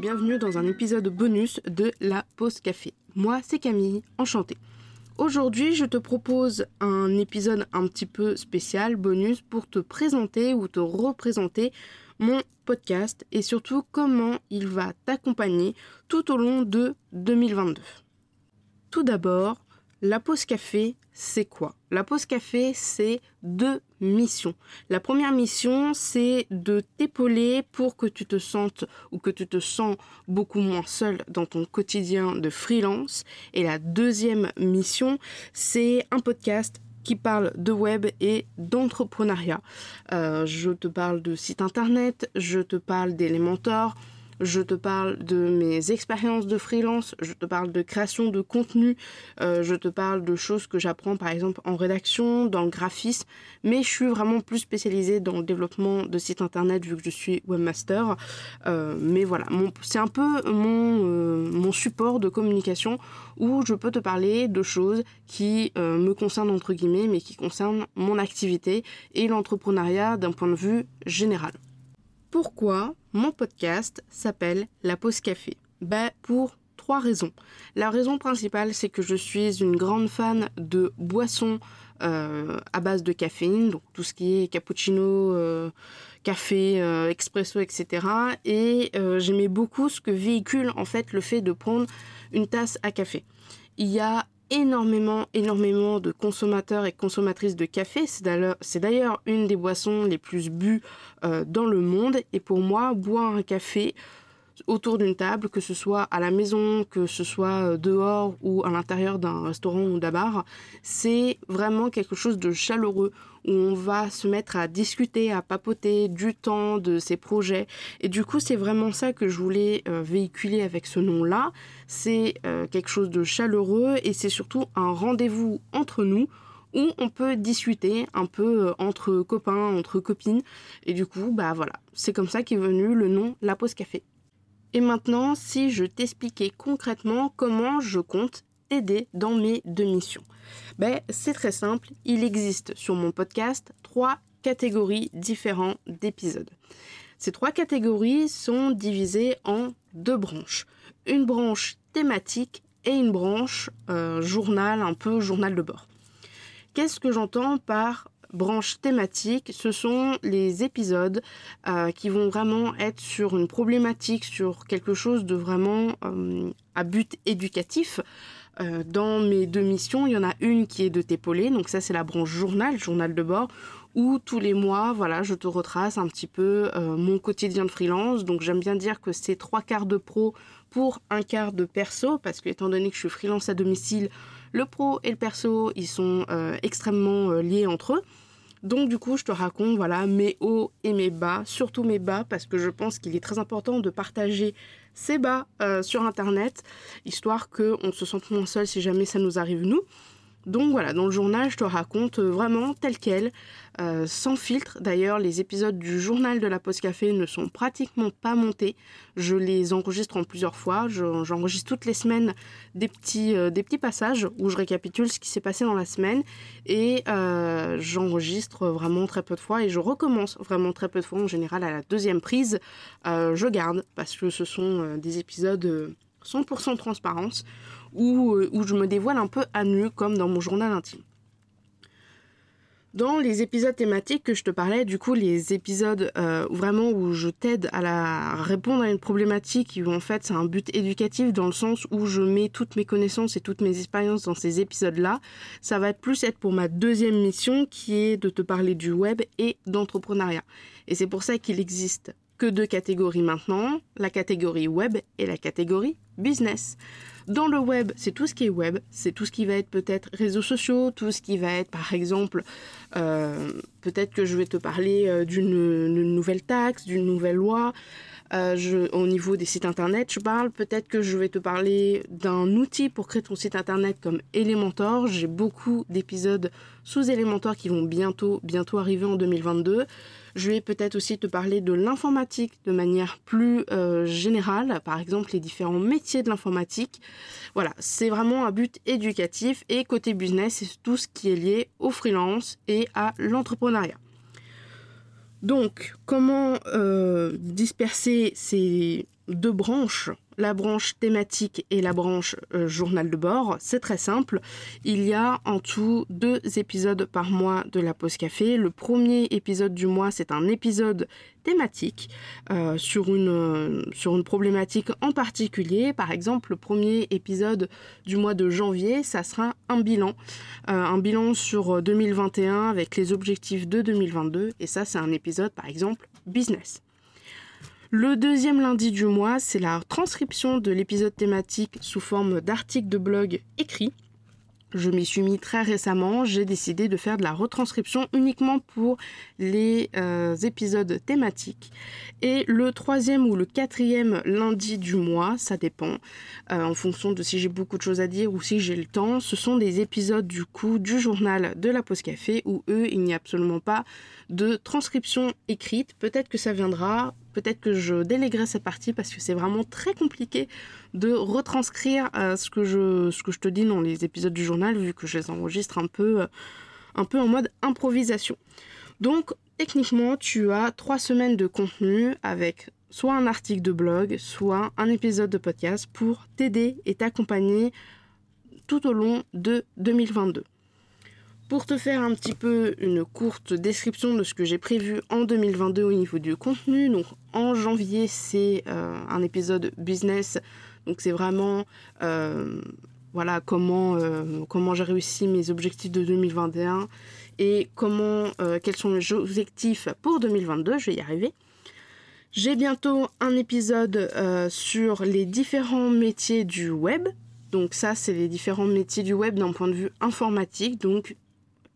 bienvenue dans un épisode bonus de La Pause Café. Moi, c'est Camille, enchantée. Aujourd'hui, je te propose un épisode un petit peu spécial, bonus, pour te présenter ou te représenter mon podcast et surtout comment il va t'accompagner tout au long de 2022. Tout d'abord, la pause café, c'est quoi? La pause café, c'est deux missions. La première mission, c'est de t'épauler pour que tu te sentes ou que tu te sens beaucoup moins seul dans ton quotidien de freelance. Et la deuxième mission, c'est un podcast qui parle de web et d'entrepreneuriat. Euh, je te parle de site internet, je te parle d'Elementor, je te parle de mes expériences de freelance, je te parle de création de contenu, euh, je te parle de choses que j'apprends par exemple en rédaction, dans le graphisme, mais je suis vraiment plus spécialisée dans le développement de sites internet vu que je suis webmaster. Euh, mais voilà, c'est un peu euh, mon support de communication où je peux te parler de choses qui me concernent entre guillemets, mais qui concernent mon activité et l'entrepreneuriat d'un point de vue général. Pourquoi mon podcast s'appelle La Pause Café? Ben, Pour trois raisons. La raison principale, c'est que je suis une grande fan de boissons euh, à base de caféine, donc tout ce qui est cappuccino, euh, café, euh, expresso, etc. Et j'aimais beaucoup ce que véhicule en fait le fait de prendre une tasse à café. Il y a énormément, énormément de consommateurs et consommatrices de café. C'est d'ailleurs une des boissons les plus bues euh, dans le monde. Et pour moi, boire un café autour d'une table, que ce soit à la maison, que ce soit euh, dehors ou à l'intérieur d'un restaurant ou d'un bar, c'est vraiment quelque chose de chaleureux où on va se mettre à discuter, à papoter du temps, de ses projets. Et du coup, c'est vraiment ça que je voulais euh, véhiculer avec ce nom-là. C'est euh, quelque chose de chaleureux et c'est surtout un rendez-vous entre nous où on peut discuter un peu entre copains, entre copines. Et du coup, bah voilà, c'est comme ça qu'est venu le nom La Pause Café. Et maintenant, si je t'expliquais concrètement comment je compte t'aider dans mes deux missions. Ben, c'est très simple, il existe sur mon podcast trois catégories différentes d'épisodes. Ces trois catégories sont divisées en deux branches. Une branche thématique et une branche euh, journal, un peu journal de bord. Qu'est-ce que j'entends par branche thématique Ce sont les épisodes euh, qui vont vraiment être sur une problématique, sur quelque chose de vraiment euh, à but éducatif. Euh, dans mes deux missions, il y en a une qui est de t'épauler, donc ça c'est la branche journal, journal de bord, où tous les mois, voilà, je te retrace un petit peu mon quotidien de freelance. Donc j'aime bien dire que c'est trois quarts de pro pour un quart de perso, parce que étant donné que je suis freelance à domicile, le pro et le perso, ils sont euh, extrêmement liés entre eux. Donc du coup, je te raconte voilà mes hauts et mes bas, surtout mes bas parce que je pense qu'il est très important de partager ses bas euh, sur internet histoire qu'on se sente moins seul si jamais ça nous arrive nous. Donc voilà, dans le journal, je te raconte euh, vraiment tel quel, euh, sans filtre. D'ailleurs, les épisodes du journal de la Poste Café ne sont pratiquement pas montés. Je les enregistre en plusieurs fois. J'enregistre toutes les semaines des petits, euh, des petits passages où je récapitule ce qui s'est passé dans la semaine. Et j'enregistre vraiment très peu de fois et je recommence vraiment très peu de fois. En général, à la deuxième prise, je garde parce que ce sont des épisodes 100% transparence euh, où, je me dévoile un peu à nu comme dans mon journal intime. Dans les épisodes thématiques que je te parlais, du coup, les épisodes euh, vraiment où je t'aide à, la, répondre à une problématique, où en fait c'est un but éducatif dans le sens où je mets toutes mes connaissances et toutes mes expériences dans ces épisodes-là, ça va plus être pour ma deuxième mission qui est de te parler du web et d'entrepreneuriat. Et c'est pour ça qu'il existe que deux catégories maintenant, la catégorie web et la catégorie business. Dans le web, c'est tout ce qui est web, c'est tout ce qui va être peut-être réseaux sociaux, tout ce qui va être par exemple, euh, peut-être que je vais te parler euh, d'une nouvelle taxe, d'une nouvelle loi. Euh, au niveau des sites internet, je parle. Peut-être que je vais te parler d'un outil pour créer ton site internet comme Elementor. J'ai beaucoup d'épisodes sous Elementor qui vont bientôt, bientôt arriver en 2022. Je vais peut-être aussi te parler de l'informatique de manière plus euh, générale, par exemple les différents métiers de l'informatique. Voilà, c'est vraiment un but éducatif et côté business, c'est tout ce qui est lié au freelance et à l'entrepreneuriat. Donc, comment euh, disperser ces deux branches, la branche thématique et la branche euh, journal de bord. C'est très simple. Il y a en tout deux épisodes par mois de la pause café. Le premier épisode du mois, c'est un épisode thématique euh, sur, une, euh, sur une problématique en particulier. Par exemple, le premier épisode du mois de janvier, ça sera un bilan. un bilan sur 2021 avec les objectifs de 2022. Et ça, c'est un épisode, par exemple, business. Le deuxième lundi du mois, c'est la transcription de l'épisode thématique sous forme d'article de blog écrit. Je m'y suis mis très récemment, j'ai décidé de faire de la retranscription uniquement pour les euh, épisodes thématiques. Et le troisième ou le quatrième lundi du mois, ça dépend, euh, en fonction de si j'ai beaucoup de choses à dire ou si j'ai le temps, ce sont des épisodes du coup du journal de la pause café où eux, il n'y a absolument pas de transcription écrite. Peut-être que ça viendra, peut-être que je déléguerai cette partie parce que c'est vraiment très compliqué de retranscrire euh, ce, que je, te dis dans les épisodes du journal vu que je les enregistre un peu, euh, un peu en mode improvisation. Donc techniquement tu as trois semaines de contenu avec soit un article de blog, soit un épisode de podcast pour t'aider et t'accompagner tout au long de 2022. Pour te faire un petit peu une courte description de ce que j'ai prévu en 2022 au niveau du contenu, donc en janvier c'est euh, un épisode business, donc c'est vraiment euh, voilà comment euh, comment j'ai réussi mes objectifs de 2021 et comment quels sont mes objectifs pour 2022, je vais y arriver. J'ai bientôt un épisode sur les différents métiers du web. Donc ça, c'est les différents métiers du web d'un point de vue informatique. Donc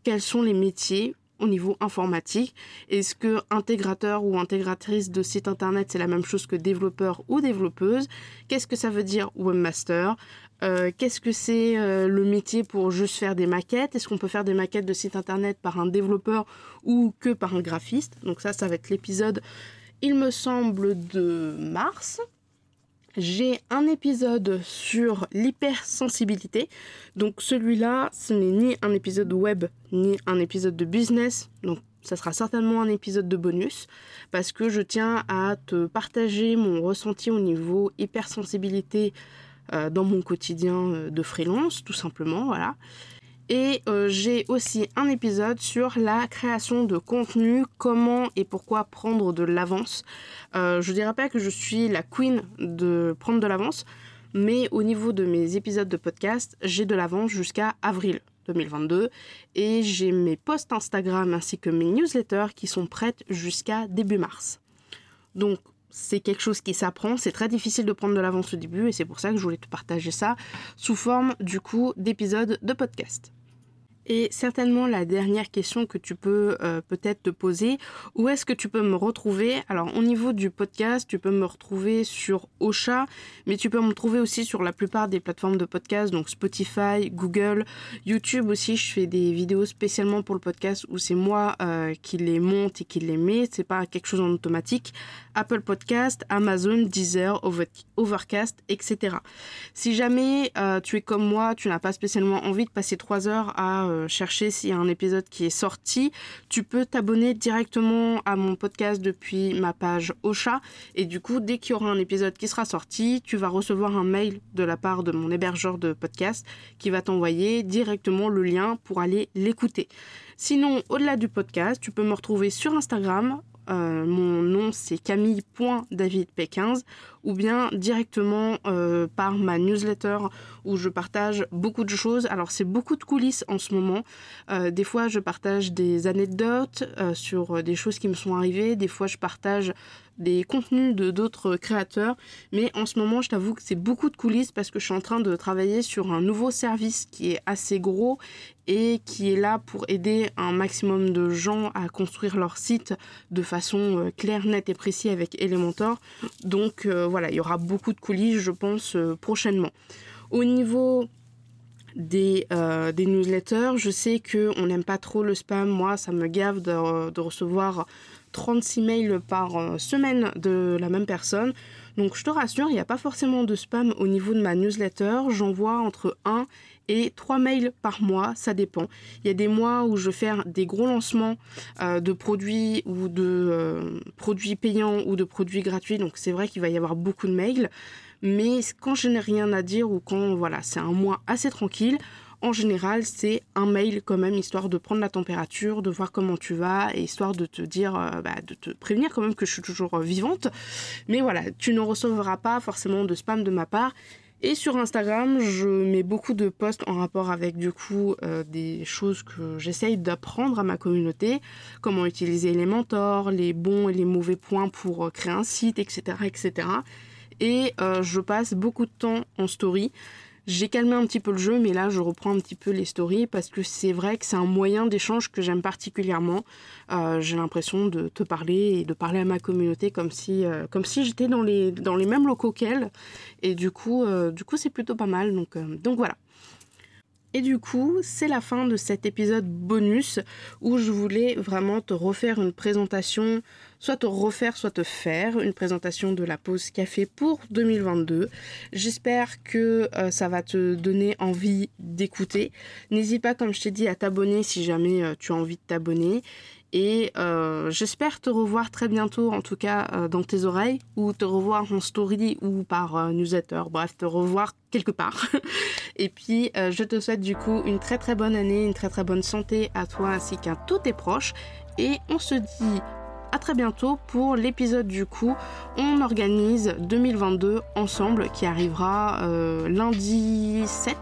quels sont les métiers au niveau informatique? Est-ce que intégrateur ou intégratrice de site internet, c'est la même chose que développeur ou développeuse? Qu'est-ce que ça veut dire webmaster? Euh, Qu'est-ce que c'est euh, le métier pour juste faire des maquettes? Est-ce qu'on peut faire des maquettes de site internet par un développeur ou que par un graphiste? Donc ça, ça va être l'épisode, il me semble, de mars j'ai un épisode sur l'hypersensibilité. Donc celui-là, ce n'est ni un épisode web ni un épisode de business. Donc ça sera certainement un épisode de bonus parce que je tiens à te partager mon ressenti au niveau hypersensibilité euh, dans mon quotidien euh, de freelance, tout simplement. Voilà. Et euh, j'ai aussi un épisode sur la création de contenu, comment et pourquoi prendre de l'avance. Euh, je dirais pas que je suis la queen de prendre de l'avance, mais au niveau de mes épisodes de podcast, j'ai de l'avance jusqu'à avril 2022 et j'ai mes posts Instagram ainsi que mes newsletters qui sont prêtes jusqu'à début mars. Donc c'est quelque chose qui s'apprend, c'est très difficile de prendre de l'avance au début et c'est pour ça que je voulais te partager ça sous forme du coup d'épisodes de podcast. Et certainement la dernière question que tu peux euh, peut-être te poser, où est-ce que tu peux me retrouver? Alors au niveau du podcast, tu peux me retrouver sur Ocha, mais tu peux me trouver aussi sur la plupart des plateformes de podcast, donc Spotify, Google, YouTube aussi. Je fais des vidéos spécialement pour le podcast où c'est moi euh, qui les monte et qui les met, c'est pas quelque chose en automatique. Apple Podcast, Amazon, Deezer, Overcast, etc. Si jamais euh, tu es comme moi, tu n'as pas spécialement envie de passer trois heures à euh, chercher s'il y a un épisode qui est sorti, tu peux t'abonner directement à mon podcast depuis ma page Ocha. Et du coup, dès qu'il y aura un épisode qui sera sorti, tu vas recevoir un mail de la part de mon hébergeur de podcast qui va t'envoyer directement le lien pour aller l'écouter. Sinon, au-delà du podcast, tu peux me retrouver sur Instagram euh, mon nom c'est camille.davidp15 ou bien directement euh, par ma newsletter où je partage beaucoup de choses. Alors c'est beaucoup de coulisses en ce moment. Euh, des fois je partage des anecdotes sur des choses qui me sont arrivées. Des fois je partage des contenus de d'autres créateurs. Mais en ce moment, je t'avoue que c'est beaucoup de coulisses parce que je suis en train de travailler sur un nouveau service qui est assez gros et qui est là pour aider un maximum de gens à construire leur site de façon euh, claire, nette et précise avec Elementor. Donc euh, voilà, il y aura beaucoup de coulisses, je pense, euh, prochainement. Au niveau des, newsletters. Je sais qu'on n'aime pas trop le spam. Moi, ça me gave de recevoir 36 mails par euh, semaine de la même personne. Donc je te rassure, il n'y a pas forcément de spam au niveau de ma newsletter. J'envoie entre 1 et 3 mails par mois, ça dépend. Il y a des mois où je fais des gros lancements euh, de produits ou de euh, produits payants ou de produits gratuits, donc c'est vrai qu'il va y avoir beaucoup de mails. Mais quand je n'ai rien à dire ou quand voilà, c'est un mois assez tranquille, en général, c'est un mail quand même, histoire de prendre la température, de voir comment tu vas, et histoire de te dire, euh, bah, de te prévenir quand même que je suis toujours vivante. Mais voilà, tu ne recevras pas forcément de spam de ma part. Et sur Instagram, je mets beaucoup de posts en rapport avec du coup euh, des choses que j'essaye d'apprendre à ma communauté, comment utiliser les mentors, les bons et les mauvais points pour euh, créer un site, etc. etc. Et euh, je passe beaucoup de temps en story. J'ai calmé un petit peu le jeu, mais là je reprends un petit peu les stories parce que c'est vrai que c'est un moyen d'échange que j'aime particulièrement. Euh, j'ai l'impression de te parler et de parler à ma communauté comme si, euh, j'étais dans les, dans les mêmes locaux qu'elle. Et du coup, euh, c'est plutôt pas mal. Donc, donc voilà. Et du coup, c'est la fin de cet épisode bonus où je voulais vraiment te refaire une présentation, soit te refaire, soit te faire une présentation de la pause café pour 2022. J'espère que euh, ça va te donner envie d'écouter. N'hésite pas, comme je t'ai dit, à t'abonner si jamais euh, tu as envie de t'abonner. Et euh, j'espère te revoir très bientôt, en tout cas euh, dans tes oreilles, ou te revoir en story ou par euh, newsletter, bref, te revoir quelque part. Et puis, je te souhaite du coup une très très bonne année, une très très bonne santé à toi ainsi qu'à tous tes proches. Et on se dit à très bientôt pour l'épisode du coup. On organise 2022 ensemble qui arrivera lundi 7,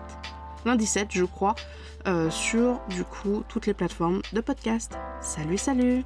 lundi 7 je crois. Euh, sur du coup toutes les plateformes de podcast. Salut, salut